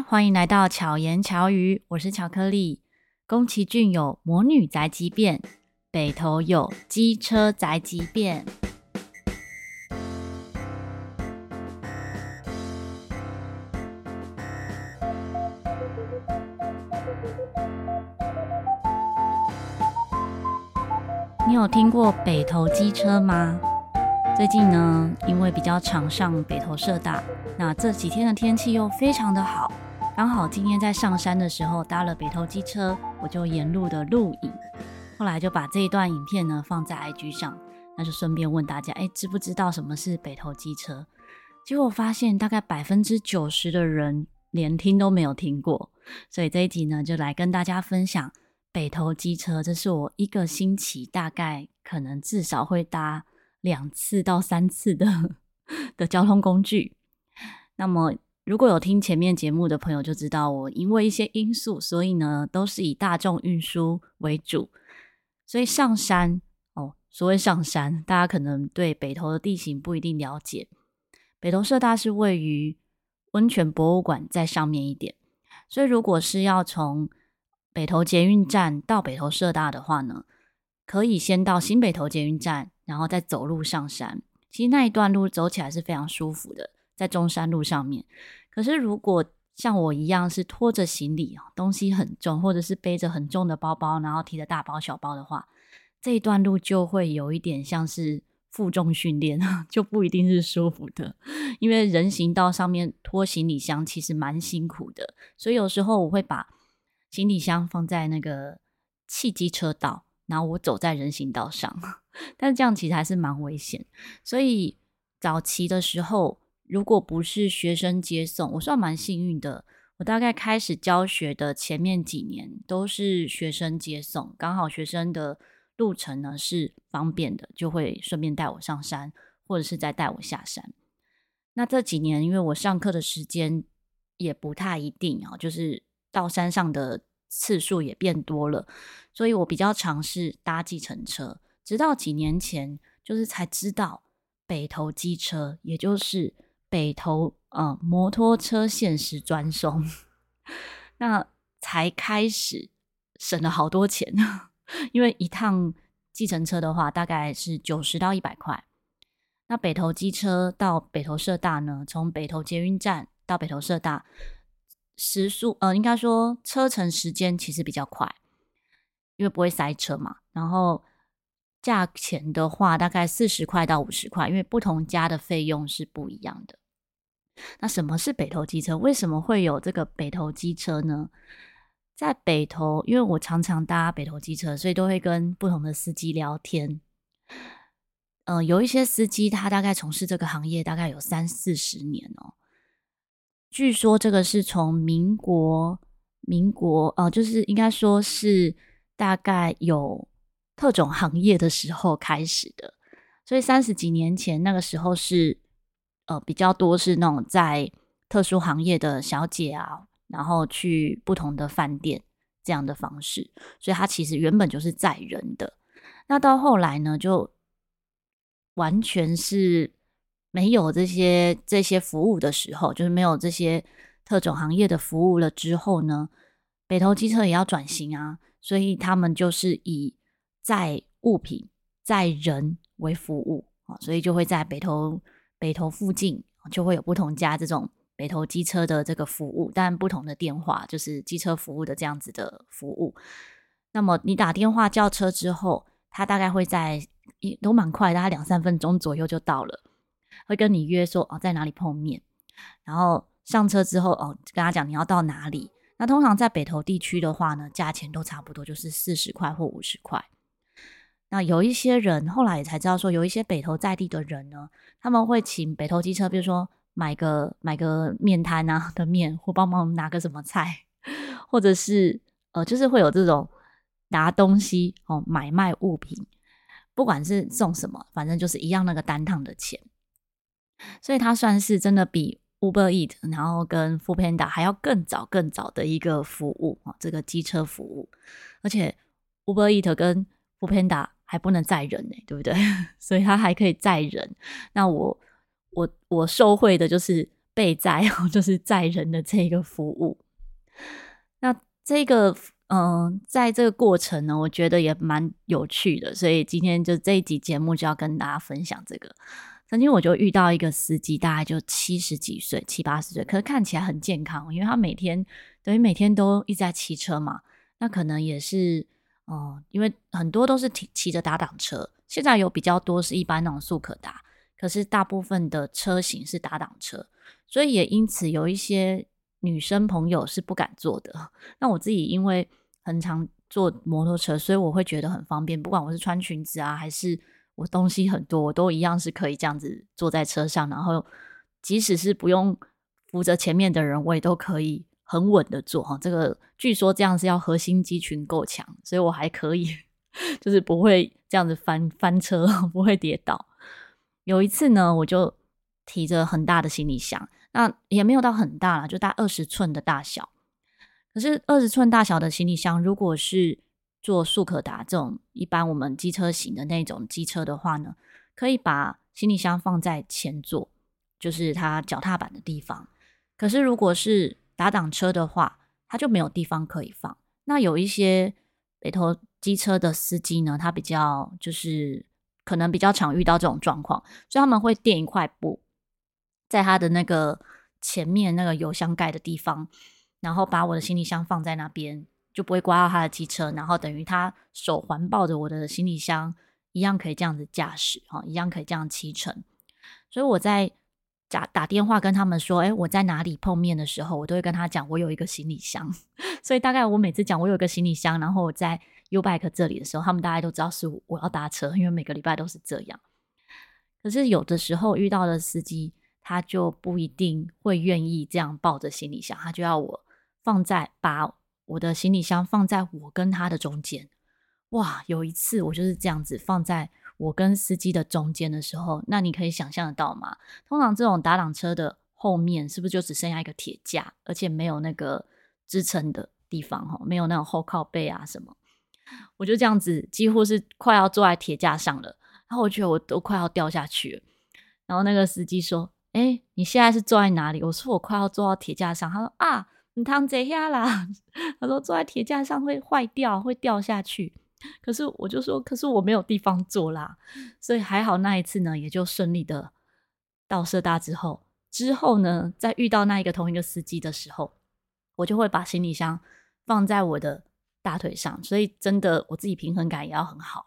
欢迎来到巧言巧语，我是巧克力。宫崎骏有魔女宅急便，北投有机车宅急便。你有听过北投机车吗？最近呢，因为比较常上北投社大，那这几天的天气又非常的好，刚好今天在上山的时候搭了北投机车，我就沿路的录影，后来就把这一段影片呢放在 IG 上，那就顺便问大家，哎，知不知道什么是北投机车？结果发现大概百分之九十的人连听都没有听过，所以这一集呢就来跟大家分享北投机车，这是我一个星期大概可能至少会搭。两次到三次的 的交通工具。那么，如果有听前面节目的朋友就知道，我因为一些因素，所以呢都是以大众运输为主。所以上山哦，所谓上山，大家可能对北投的地形不一定了解。北投社大是位于温泉博物馆在上面一点，所以如果是要从北投捷运站到北投社大的话呢，可以先到新北投捷运站。然后再走路上山，其实那一段路走起来是非常舒服的，在中山路上面。可是如果像我一样是拖着行李，东西很重，或者是背着很重的包包，然后提着大包小包的话，这一段路就会有一点像是负重训练，就不一定是舒服的。因为人行道上面拖行李箱其实蛮辛苦的，所以有时候我会把行李箱放在那个汽机车道。然后我走在人行道上，但这样其实还是蛮危险。所以早期的时候，如果不是学生接送，我算蛮幸运的。我大概开始教学的前面几年都是学生接送，刚好学生的路程呢是方便的，就会顺便带我上山，或者是再带我下山。那这几年，因为我上课的时间也不太一定啊，就是到山上的。次数也变多了，所以我比较尝试搭计程车。直到几年前，就是才知道北投机车，也就是北投呃摩托车限时专送，那才开始省了好多钱。因为一趟计程车的话，大概是九十到一百块。那北投机车到北投社大呢，从北投捷运站到北投社大。时速呃，应该说车程时间其实比较快，因为不会塞车嘛。然后价钱的话，大概四十块到五十块，因为不同家的费用是不一样的。那什么是北投机车？为什么会有这个北投机车呢？在北投，因为我常常搭北投机车，所以都会跟不同的司机聊天。嗯、有一些司机他大概从事这个行业大概有三四十年哦。据说这个是从民国，民国哦、呃，就是应该说是大概有特种行业的时候开始的，所以三十几年前那个时候是呃比较多是那种在特殊行业的小姐啊，然后去不同的饭店这样的方式，所以它其实原本就是载人的。那到后来呢，就完全是。没有这些这些服务的时候，就是没有这些特种行业的服务了之后呢，北投机车也要转型啊，所以他们就是以载物品、载人为服务啊，所以就会在北投北投附近就会有不同家这种北投机车的这个服务，但不同的电话就是机车服务的这样子的服务。那么你打电话叫车之后，他大概会在也都蛮快，大概两三分钟左右就到了。会跟你约说哦，在哪里碰面，然后上车之后哦，跟他讲你要到哪里。那通常在北投地区的话呢，价钱都差不多，就是四十块或五十块。那有一些人后来也才知道说，有一些北投在地的人呢，他们会请北投机车，比如说买个买个面摊啊的面，或帮忙拿个什么菜，或者是呃，就是会有这种拿东西哦，买卖物品，不管是送什么，反正就是一样那个单趟的钱。所以它算是真的比 Uber Eat，然后跟 f o o Panda 还要更早、更早的一个服务啊，这个机车服务。而且 Uber Eat 跟 f o o Panda 还不能载人呢，对不对？所以他还可以载人。那我我我受惠的就是被载，就是载人的这个服务。那这个，嗯、在这个过程呢，我觉得也蛮有趣的，所以今天就这一集节目就要跟大家分享这个。曾经我就遇到一个司机，大概就七十几岁、七八十岁，可是看起来很健康，因为他每天等于每天都一直在骑车嘛。那可能也是，嗯、呃，因为很多都是骑骑着打挡车，现在有比较多是一般那种速可达，可是大部分的车型是打挡车，所以也因此有一些女生朋友是不敢坐的。那我自己因为很常坐摩托车，所以我会觉得很方便，不管我是穿裙子啊，还是。我东西很多，我都一样是可以这样子坐在车上，然后即使是不用扶着前面的人，我也都可以很稳的坐哈。这个据说这样是要核心肌群够强，所以我还可以，就是不会这样子翻翻车，不会跌倒。有一次呢，我就提着很大的行李箱，那也没有到很大啦，就大二十寸的大小。可是二十寸大小的行李箱，如果是做速可达这种一般我们机车型的那种机车的话呢，可以把行李箱放在前座，就是它脚踏板的地方。可是如果是打档车的话，它就没有地方可以放。那有一些北投机车的司机呢，他比较就是可能比较常遇到这种状况，所以他们会垫一块布在他的那个前面那个油箱盖的地方，然后把我的行李箱放在那边。就不会刮到他的机车，然后等于他手环抱着我的行李箱，一样可以这样子驾驶哈，一样可以这样骑乘。所以我在打打电话跟他们说，哎，我在哪里碰面的时候，我都会跟他讲，我有一个行李箱。所以大概我每次讲我有一个行李箱，然后我在 U Bike 这里的时候，他们大概都知道是我要搭车，因为每个礼拜都是这样。可是有的时候遇到的司机，他就不一定会愿意这样抱着行李箱，他就要我放在把。我的行李箱放在我跟他的中间，哇！有一次我就是这样子放在我跟司机的中间的时候，那你可以想象得到吗？通常这种打挡车的后面是不是就只剩下一个铁架，而且没有那个支撑的地方哈，没有那种后靠背啊什么？我就这样子几乎是快要坐在铁架上了，然后我觉得我都快要掉下去了。然后那个司机说：“哎，你现在是坐在哪里？”我说：“我快要坐到铁架上。”他说：“啊。”你躺这下啦，他说坐在铁架上会坏掉，会掉下去。可是我就说，可是我没有地方坐啦，所以还好那一次呢，也就顺利的到社大之后，之后呢，在遇到那一个同一个司机的时候，我就会把行李箱放在我的大腿上，所以真的我自己平衡感也要很好。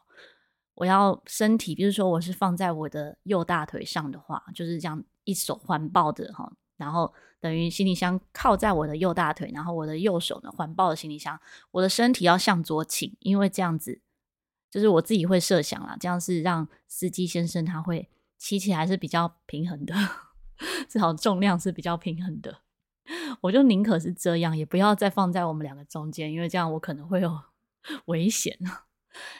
我要身体，比如说我是放在我的右大腿上的话，就是这样一手环抱着哈。然后等于行李箱靠在我的右大腿，然后我的右手呢环抱着行李箱，我的身体要向左倾，因为这样子就是我自己会设想啦，这样是让司机先生他会骑起来是比较平衡的，至少重量是比较平衡的。我就宁可是这样，也不要再放在我们两个中间，因为这样我可能会有 危险。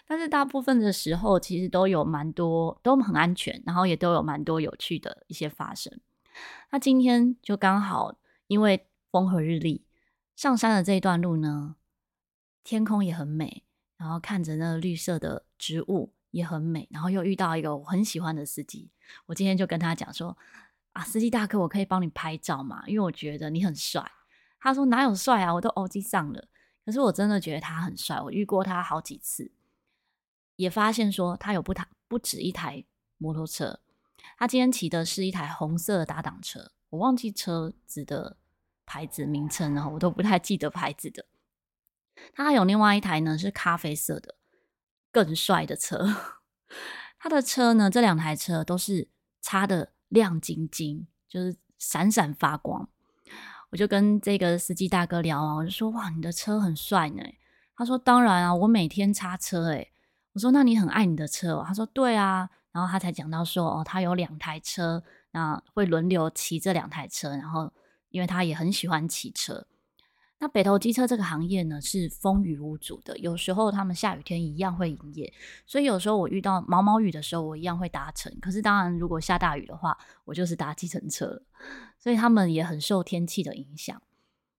但是大部分的时候其实都有蛮多，都很安全，然后也都有蛮多有趣的一些发生。那今天就刚好，因为风和日丽，上山的这一段路呢，天空也很美，然后看着那个绿色的植物也很美，然后又遇到一个我很喜欢的司机，我今天就跟他讲说：“啊，司机大哥，我可以帮你拍照吗？因为我觉得你很帅。”他说：“哪有帅啊，我都欧吉桑了。”可是我真的觉得他很帅，我遇过他好几次，也发现说他有不台不止一台摩托车。他今天骑的是一台红色的打档车，我忘记车子的牌子名称，然后我都不太记得牌子的。他还有另外一台呢，是咖啡色的，更帅的车。他的车呢，这两台车都是擦得亮晶晶，就是闪闪发光。我就跟这个司机大哥聊啊，我就说：“哇，你的车很帅呢。”他说：“当然啊，我每天擦车。”诶，我说：“那你很爱你的车哦？”他说：“对啊。”然后他才讲到说，哦，他有两台车，那会轮流骑这两台车。然后，因为他也很喜欢骑车。那北投机车这个行业呢，是风雨无阻的，有时候他们下雨天一样会营业。所以有时候我遇到毛毛雨的时候，我一样会搭乘。可是当然，如果下大雨的话，我就是搭计程车了。所以他们也很受天气的影响。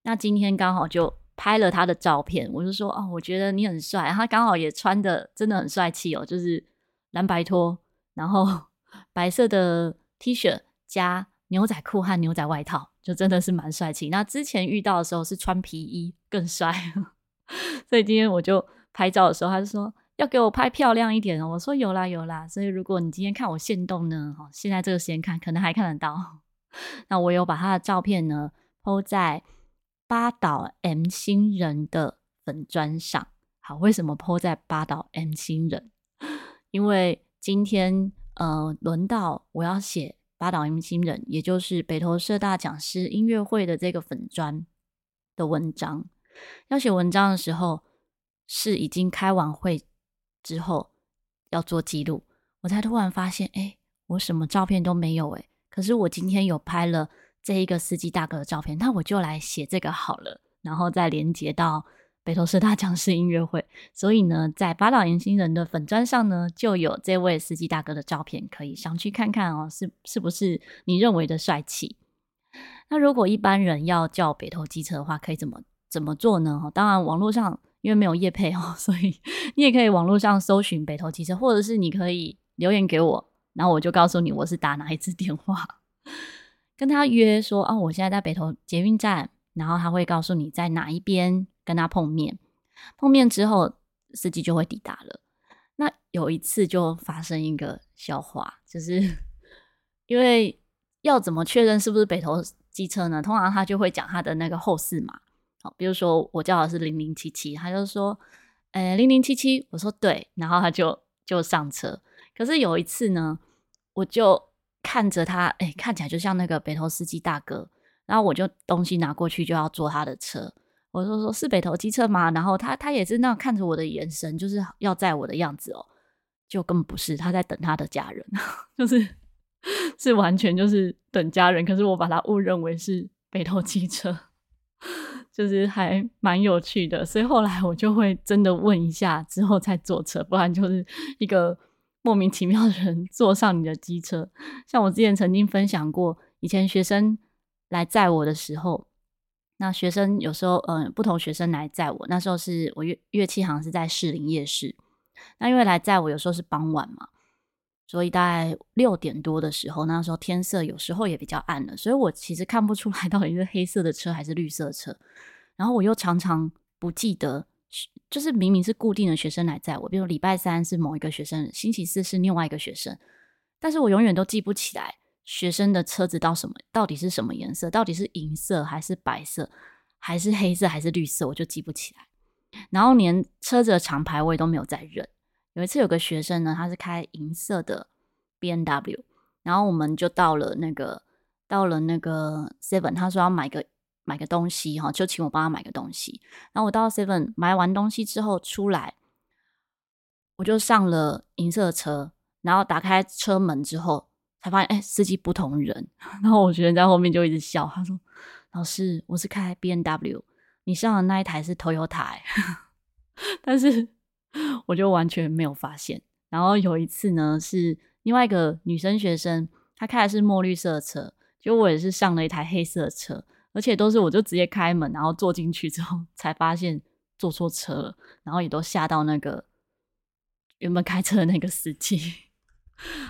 那今天刚好就拍了他的照片，我就说，哦，我觉得你很帅。他刚好也穿的真的很帅气哦，就是蓝白拖。然后白色的 T 恤加牛仔裤和牛仔外套，就真的是蛮帅气。那之前遇到的时候是穿皮衣更帅，所以今天我就拍照的时候，他就说要给我拍漂亮一点。我说有啦有啦。所以如果你今天看我现动呢，哈，现在这个时间看可能还看得到。那我有把他的照片呢 po 在八岛 M 星人的粉砖上。好，为什么 po 在八岛 M 星人？因为今天呃轮到我要写八岛 M 星人，也就是北投社大讲师音乐会的这个粉砖的文章。要写文章的时候，是已经开完会之后要做记录，我才突然发现，哎，我什么照片都没有哎。可是我今天有拍了这一个司机大哥的照片，那我就来写这个好了，然后再连接到北投社大讲师音乐会。所以呢，在八岛 M 星人的粉砖上呢，就有这位司机大哥的照片，可以上去看看哦，是是不是你认为的帅气？那如果一般人要叫北投机车的话，可以怎么怎么做呢？哦当然，网络上因为没有业配哦，所以你也可以网络上搜寻北投机车，或者是你可以留言给我。然后我就告诉你我是打哪一支电话，跟他约说啊，我现在在北投捷运站，然后他会告诉你在哪一边跟他碰面。碰面之后，司机就会抵达了。那有一次就发生一个笑话，就是 因为要怎么确认是不是北投机车呢？通常他就会讲他的那个后四码，好，比如说我叫的是零零七七，他就说，诶，零零七七，我说对，然后他就就上车。可是有一次呢，我就看着他，哎、看起来就像那个北投司机大哥，然后我就东西拿过去就要坐他的车，我就说是北投机车吗？然后他他也是那样看着我的眼神，就是要载我的样子哦，就根本不是，他在等他的家人，就是是完全就是等家人，可是我把他误认为是北投机车，就是还蛮有趣的，所以后来我就会真的问一下之后再坐车，不然就是一个。莫名其妙的人坐上你的机车，像我之前曾经分享过，以前学生来载我的时候，那学生有时候，嗯、不同学生来载我，那时候是我乐乐器行是在士林夜市，那因为来载我有时候是傍晚嘛，所以大概六点多的时候，那时候天色有时候也比较暗了，所以我其实看不出来到底是黑色的车还是绿色车，然后我又常常不记得。就是明明是固定的学生来载我，比如礼拜三是某一个学生，星期四是另外一个学生，但是我永远都记不起来学生的车子到什么，到底是什么颜色，到底是银色还是白色，还是黑色还是绿色，我就记不起来。然后连车子的厂牌我也都没有再认。有一次有个学生呢，他是开银色的 BMW，然后我们就到了那个到了那个 Seven，他说要买个。买个东西哈，就请我帮他买个东西。然后我到 Seven 买完东西之后出来，我就上了银色的车，然后打开车门之后，才发现哎，司机不同人。然后我学生在后面就一直笑，他说：“老师，我是开 B N W，你上的那一台是 Toyota。”但是我就完全没有发现。然后有一次呢，是另外一个女生学生，她开的是墨绿色的车，就我也是上了一台黑色的车。而且都是我就直接开门，然后坐进去之后 才发现坐错车了，然后也都吓到那个原本开车的那个司机。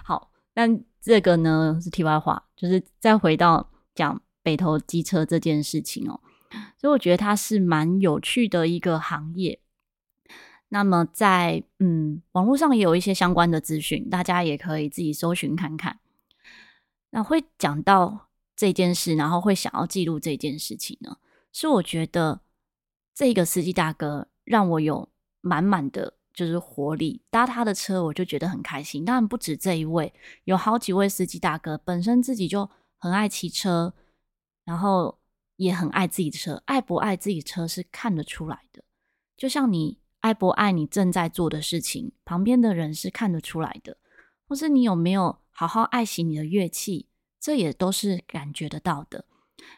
好，但这个呢是题外话，就是再回到讲北投机车这件事情哦。所以我觉得它是蛮有趣的一个行业。那么在嗯网络上也有一些相关的资讯，大家也可以自己搜寻看看。那会讲到。这件事，然后会想要记录这件事情呢，是我觉得这个司机大哥让我有满满的就是活力，搭他的车我就觉得很开心。当然不止这一位，有好几位司机大哥本身自己就很爱骑车，然后也很爱自己的车，爱不爱自己车是看得出来的。就像你爱不爱你正在做的事情，旁边的人是看得出来的，或是你有没有好好爱惜你的乐器。这也都是感觉得到的。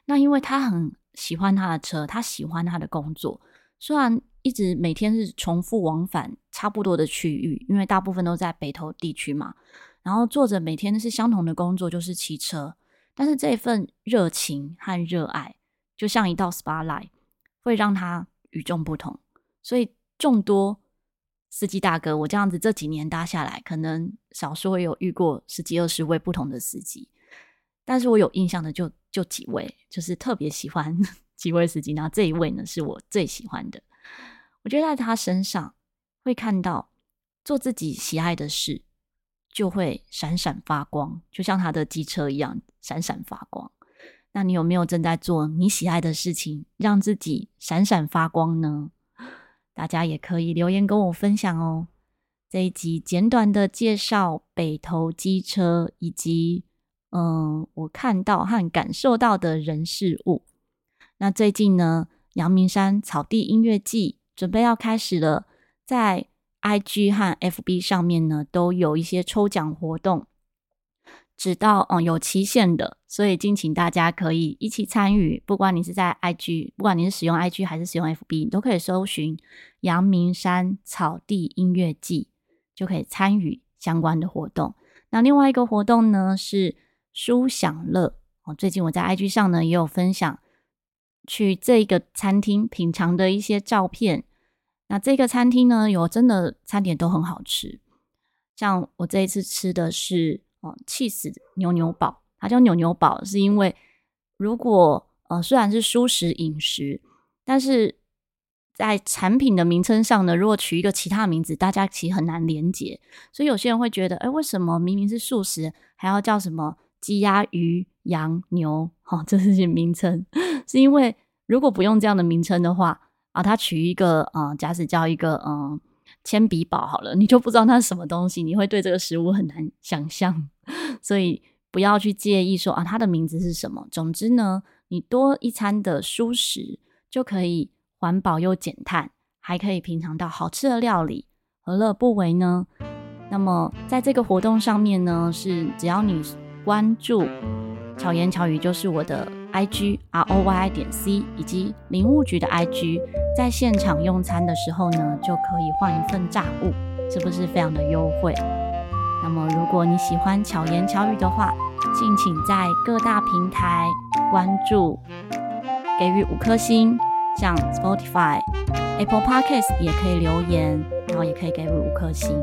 那因为他很喜欢他的车，他喜欢他的工作，虽然一直每天是重复往返差不多的区域，因为大部分都在北投地区嘛，然后做着每天是相同的工作，就是骑车。但是这份热情和热爱，就像一道 spotlight，会让他与众不同。所以众多司机大哥，我这样子这几年搭下来，可能少说也有遇过十几二十位不同的司机。但是我有印象的就就几位，就是特别喜欢几位司机。然后这一位呢，是我最喜欢的。我觉得在他身上会看到做自己喜爱的事，就会闪闪发光，就像他的机车一样闪闪发光。那你有没有正在做你喜爱的事情，让自己闪闪发光呢？大家也可以留言跟我分享哦。这一集简短的介绍北投机车，以及嗯，我看到和感受到的人事物。那最近呢，阳明山草地音乐季准备要开始了，在 IG 和 FB 上面呢，都有一些抽奖活动。直到嗯有期限的，所以敬请大家可以一起参与。不管你是在 IG，不管你是使用 IG 还是使用 FB，你都可以搜寻阳明山草地音乐季，就可以参与相关的活动。那另外一个活动呢是书享乐哦，最近我在 IG 上呢也有分享去这个餐厅品尝的一些照片。那这个餐厅呢有真的餐点都很好吃，像我这一次吃的是。哦，起司牛牛堡，它叫牛牛堡，是因为如果呃虽然是素食饮食，但是在产品的名称上呢，如果取一个其他名字，大家其实很难连结。所以有些人会觉得，哎，为什么明明是素食，还要叫什么鸡鸭鱼羊牛？哈、哦，这是些名称，是因为如果不用这样的名称的话，啊，它取一个，嗯、呃，假使叫一个，嗯、呃。铅笔宝好了，你就不知道它是什么东西，你会对这个食物很难想象，所以不要去介意说啊，它的名字是什么。总之呢，你多一餐的蔬食就可以环保又减碳，还可以品尝到好吃的料理，何乐不为呢？那么在这个活动上面呢，是只要你关注巧言巧语，就是我的。I G R O Y 点 C 以及林务局的 I G，在现场用餐的时候呢，就可以换一份炸物，是不是非常的优惠？那么如果你喜欢巧言巧语的话，敬请在各大平台关注，给予五颗星，像 Spotify、Apple Podcast 也可以留言，然后也可以给予五颗星。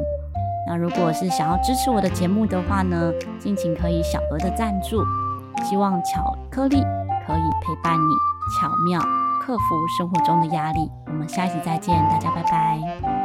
那如果是想要支持我的节目的话呢，敬请可以小额的赞助。希望巧克力可以陪伴你，巧妙克服生活中的压力。我们下一集再见，大家拜拜。